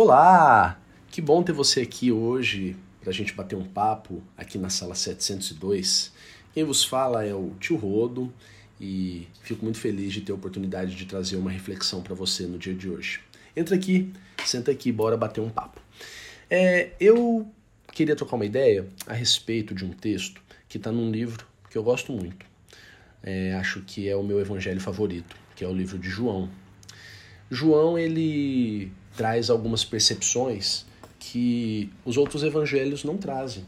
Olá! Que bom ter você aqui hoje para a gente bater um papo aqui na sala 702. Quem vos fala é o tio Rodo e fico muito feliz de ter a oportunidade de trazer uma reflexão para você no dia de hoje. Entra aqui, senta aqui, bora bater um papo. É, eu queria trocar uma ideia a respeito de um texto que está num livro que eu gosto muito. É, acho que é o meu evangelho favorito, que é o livro de João. João ele traz algumas percepções que os outros evangelhos não trazem.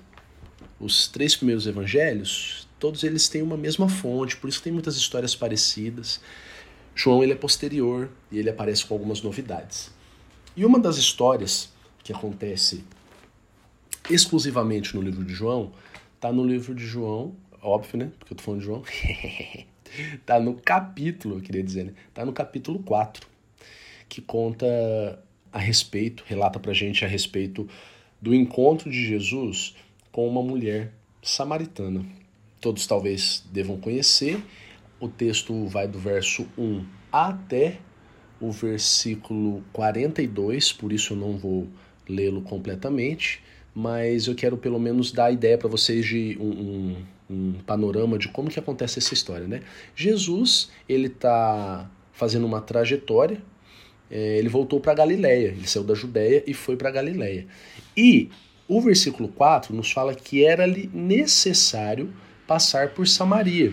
Os três primeiros evangelhos, todos eles têm uma mesma fonte, por isso tem muitas histórias parecidas. João ele é posterior e ele aparece com algumas novidades. E uma das histórias que acontece exclusivamente no livro de João está no livro de João, óbvio, né? Porque eu tô falando de João. tá no capítulo, eu queria dizer, né? Tá no capítulo 4, que conta a respeito, relata pra gente a respeito do encontro de Jesus com uma mulher samaritana. Todos talvez devam conhecer. O texto vai do verso 1 até o versículo 42, por isso eu não vou lê-lo completamente, mas eu quero pelo menos dar a ideia para vocês de um, um, um, panorama de como que acontece essa história, né? Jesus, ele está fazendo uma trajetória é, ele voltou para Galiléia, ele saiu da Judéia e foi para Galiléia. E o versículo 4 nos fala que era-lhe necessário passar por Samaria.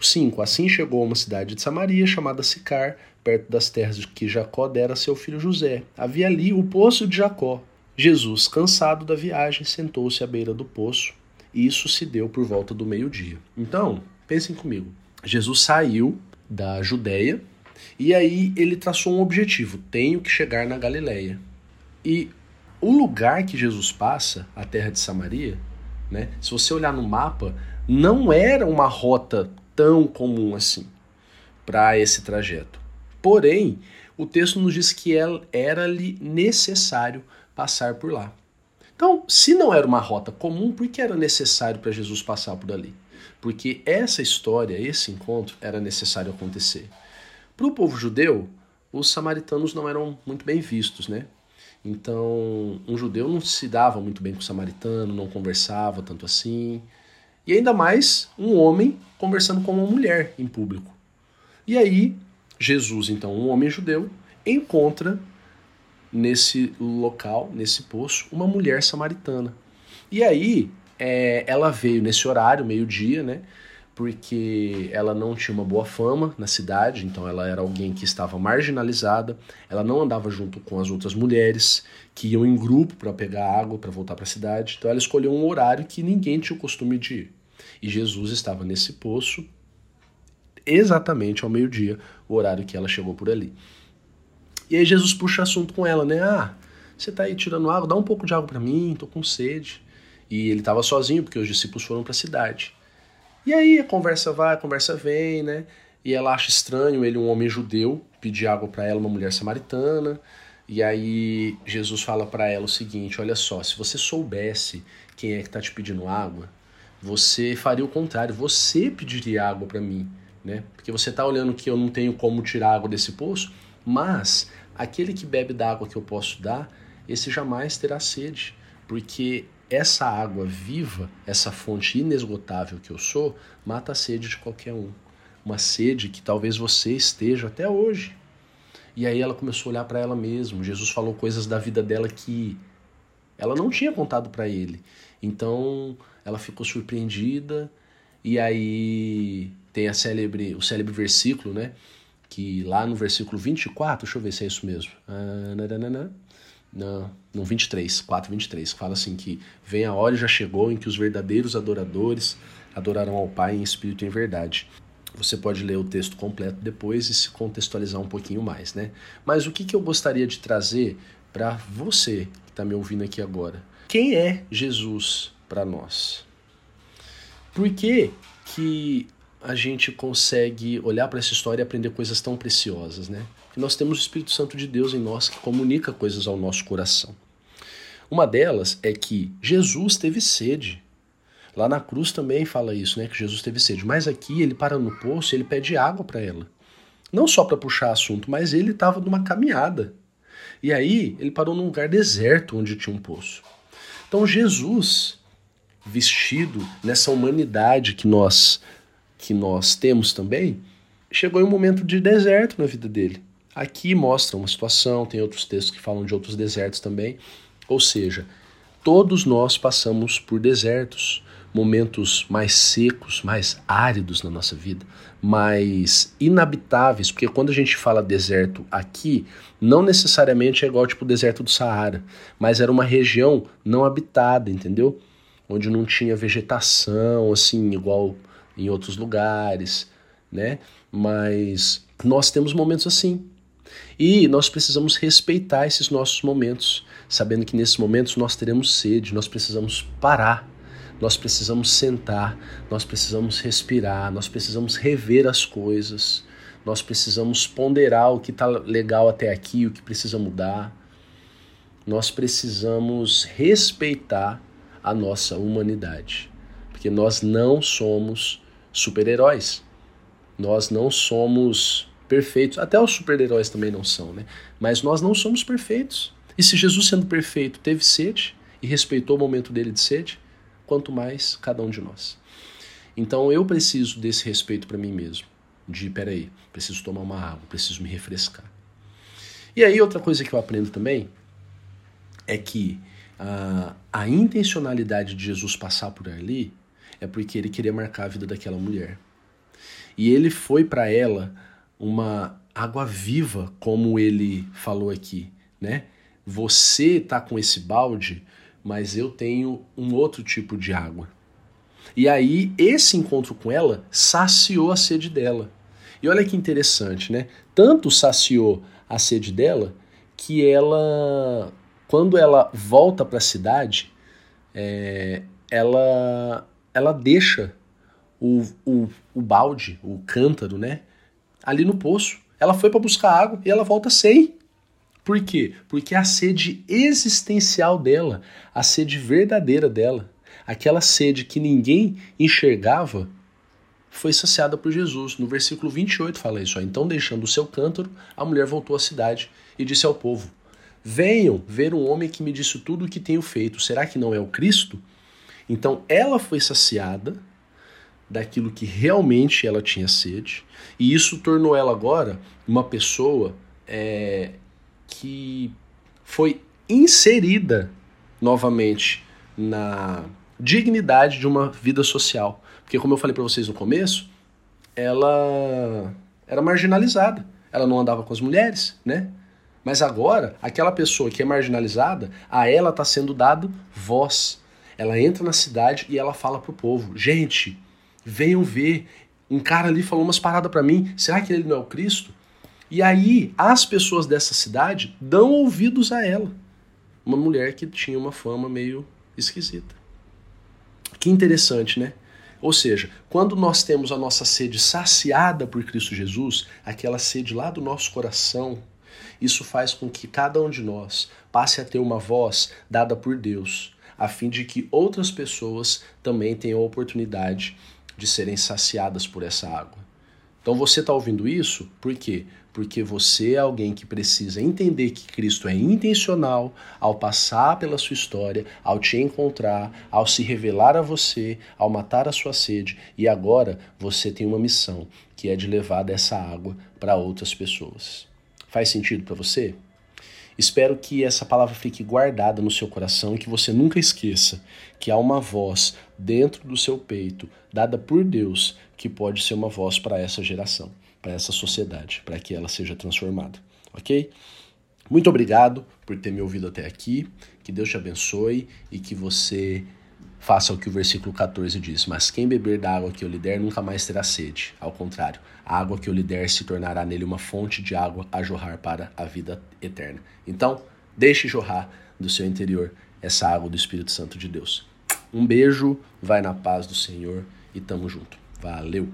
5. Assim chegou a uma cidade de Samaria chamada Sicar, perto das terras que Jacó dera a seu filho José. Havia ali o poço de Jacó. Jesus, cansado da viagem, sentou-se à beira do poço. E isso se deu por volta do meio-dia. Então, pensem comigo. Jesus saiu da Judéia, e aí ele traçou um objetivo: tenho que chegar na Galileia. E o lugar que Jesus passa, a terra de Samaria, né? Se você olhar no mapa, não era uma rota tão comum assim para esse trajeto. Porém, o texto nos diz que era-lhe necessário passar por lá. Então, se não era uma rota comum, por que era necessário para Jesus passar por ali? Porque essa história, esse encontro, era necessário acontecer. Para o povo judeu, os samaritanos não eram muito bem vistos, né? Então, um judeu não se dava muito bem com o samaritano, não conversava tanto assim. E ainda mais um homem conversando com uma mulher em público. E aí, Jesus, então, um homem judeu, encontra nesse local, nesse poço, uma mulher samaritana. E aí, é, ela veio nesse horário, meio-dia, né? Porque ela não tinha uma boa fama na cidade, então ela era alguém que estava marginalizada, ela não andava junto com as outras mulheres que iam em grupo para pegar água para voltar para a cidade, então ela escolheu um horário que ninguém tinha o costume de ir. E Jesus estava nesse poço exatamente ao meio-dia, o horário que ela chegou por ali. E aí Jesus puxa assunto com ela, né? Ah, você está aí tirando água, dá um pouco de água para mim, tô com sede. E ele estava sozinho porque os discípulos foram para a cidade. E aí a conversa vai, a conversa vem, né? E ela acha estranho ele, um homem judeu, pedir água para ela, uma mulher samaritana. E aí Jesus fala para ela o seguinte: olha só, se você soubesse quem é que está te pedindo água, você faria o contrário, você pediria água para mim, né? Porque você está olhando que eu não tenho como tirar água desse poço, mas aquele que bebe da água que eu posso dar, esse jamais terá sede, porque essa água viva, essa fonte inesgotável que eu sou, mata a sede de qualquer um. Uma sede que talvez você esteja até hoje. E aí ela começou a olhar para ela mesma. Jesus falou coisas da vida dela que ela não tinha contado para ele. Então ela ficou surpreendida. E aí tem a célebre, o célebre versículo, né? Que lá no versículo 24, deixa eu ver se é isso mesmo. Ah, no, no 23, 4, 23, fala assim que vem a hora já chegou em que os verdadeiros adoradores adorarão ao Pai em espírito e em verdade. Você pode ler o texto completo depois e se contextualizar um pouquinho mais, né? Mas o que, que eu gostaria de trazer para você que está me ouvindo aqui agora? Quem é Jesus para nós? Por que, que a gente consegue olhar para essa história e aprender coisas tão preciosas, né? que nós temos o Espírito Santo de Deus em nós que comunica coisas ao nosso coração. Uma delas é que Jesus teve sede. Lá na cruz também fala isso, né? Que Jesus teve sede. Mas aqui ele para no poço e ele pede água para ela. Não só para puxar assunto, mas ele estava numa caminhada. E aí ele parou num lugar deserto onde tinha um poço. Então Jesus, vestido nessa humanidade que nós que nós temos também, chegou em um momento de deserto na vida dele. Aqui mostra uma situação, tem outros textos que falam de outros desertos também. Ou seja, todos nós passamos por desertos, momentos mais secos, mais áridos na nossa vida, mais inabitáveis, porque quando a gente fala deserto aqui, não necessariamente é igual tipo o deserto do Saara, mas era uma região não habitada, entendeu? Onde não tinha vegetação, assim, igual em outros lugares, né? Mas nós temos momentos assim. E nós precisamos respeitar esses nossos momentos, sabendo que nesses momentos nós teremos sede, nós precisamos parar, nós precisamos sentar, nós precisamos respirar, nós precisamos rever as coisas, nós precisamos ponderar o que está legal até aqui, o que precisa mudar. Nós precisamos respeitar a nossa humanidade, porque nós não somos super-heróis. Nós não somos perfeitos. Até os super-heróis também não são, né? Mas nós não somos perfeitos. E se Jesus, sendo perfeito, teve sede e respeitou o momento dele de sede, quanto mais cada um de nós. Então eu preciso desse respeito para mim mesmo. De, peraí, preciso tomar uma água, preciso me refrescar. E aí, outra coisa que eu aprendo também é que a, a intencionalidade de Jesus passar por ali é porque ele queria marcar a vida daquela mulher. E ele foi para ela uma água viva, como ele falou aqui, né? Você tá com esse balde, mas eu tenho um outro tipo de água. E aí esse encontro com ela saciou a sede dela. E olha que interessante, né? Tanto saciou a sede dela que ela, quando ela volta para a cidade, é, ela ela deixa o, o, o balde, o cântaro, né? Ali no poço. Ela foi para buscar água e ela volta sem. Por quê? Porque a sede existencial dela, a sede verdadeira dela, aquela sede que ninguém enxergava, foi saciada por Jesus. No versículo 28 fala isso. Ó. Então, deixando o seu cântaro, a mulher voltou à cidade e disse ao povo: Venham ver um homem que me disse tudo o que tenho feito. Será que não é o Cristo? Então ela foi saciada daquilo que realmente ela tinha sede, e isso tornou ela agora uma pessoa é, que foi inserida novamente na dignidade de uma vida social. Porque, como eu falei para vocês no começo, ela era marginalizada. Ela não andava com as mulheres, né? Mas agora, aquela pessoa que é marginalizada, a ela está sendo dado voz. Ela entra na cidade e ela fala pro povo: gente, venham ver. Um cara ali falou umas paradas para mim. Será que ele não é o Cristo? E aí as pessoas dessa cidade dão ouvidos a ela. Uma mulher que tinha uma fama meio esquisita. Que interessante, né? Ou seja, quando nós temos a nossa sede saciada por Cristo Jesus, aquela sede lá do nosso coração, isso faz com que cada um de nós passe a ter uma voz dada por Deus, a fim de que outras pessoas também tenham a oportunidade de serem saciadas por essa água. Então você está ouvindo isso por quê? Porque você é alguém que precisa entender que Cristo é intencional ao passar pela sua história, ao te encontrar, ao se revelar a você, ao matar a sua sede, e agora você tem uma missão, que é de levar dessa água para outras pessoas. Faz sentido para você? Espero que essa palavra fique guardada no seu coração e que você nunca esqueça que há uma voz dentro do seu peito, dada por Deus, que pode ser uma voz para essa geração, para essa sociedade, para que ela seja transformada. Ok? Muito obrigado por ter me ouvido até aqui. Que Deus te abençoe e que você faça o que o versículo 14 diz: Mas quem beber da água que eu lhe der nunca mais terá sede. Ao contrário, a água que eu lhe der se tornará nele uma fonte de água a jorrar para a vida eterna. Então, deixe jorrar do seu interior essa água do Espírito Santo de Deus. Um beijo, vai na paz do Senhor e tamo junto. Valeu!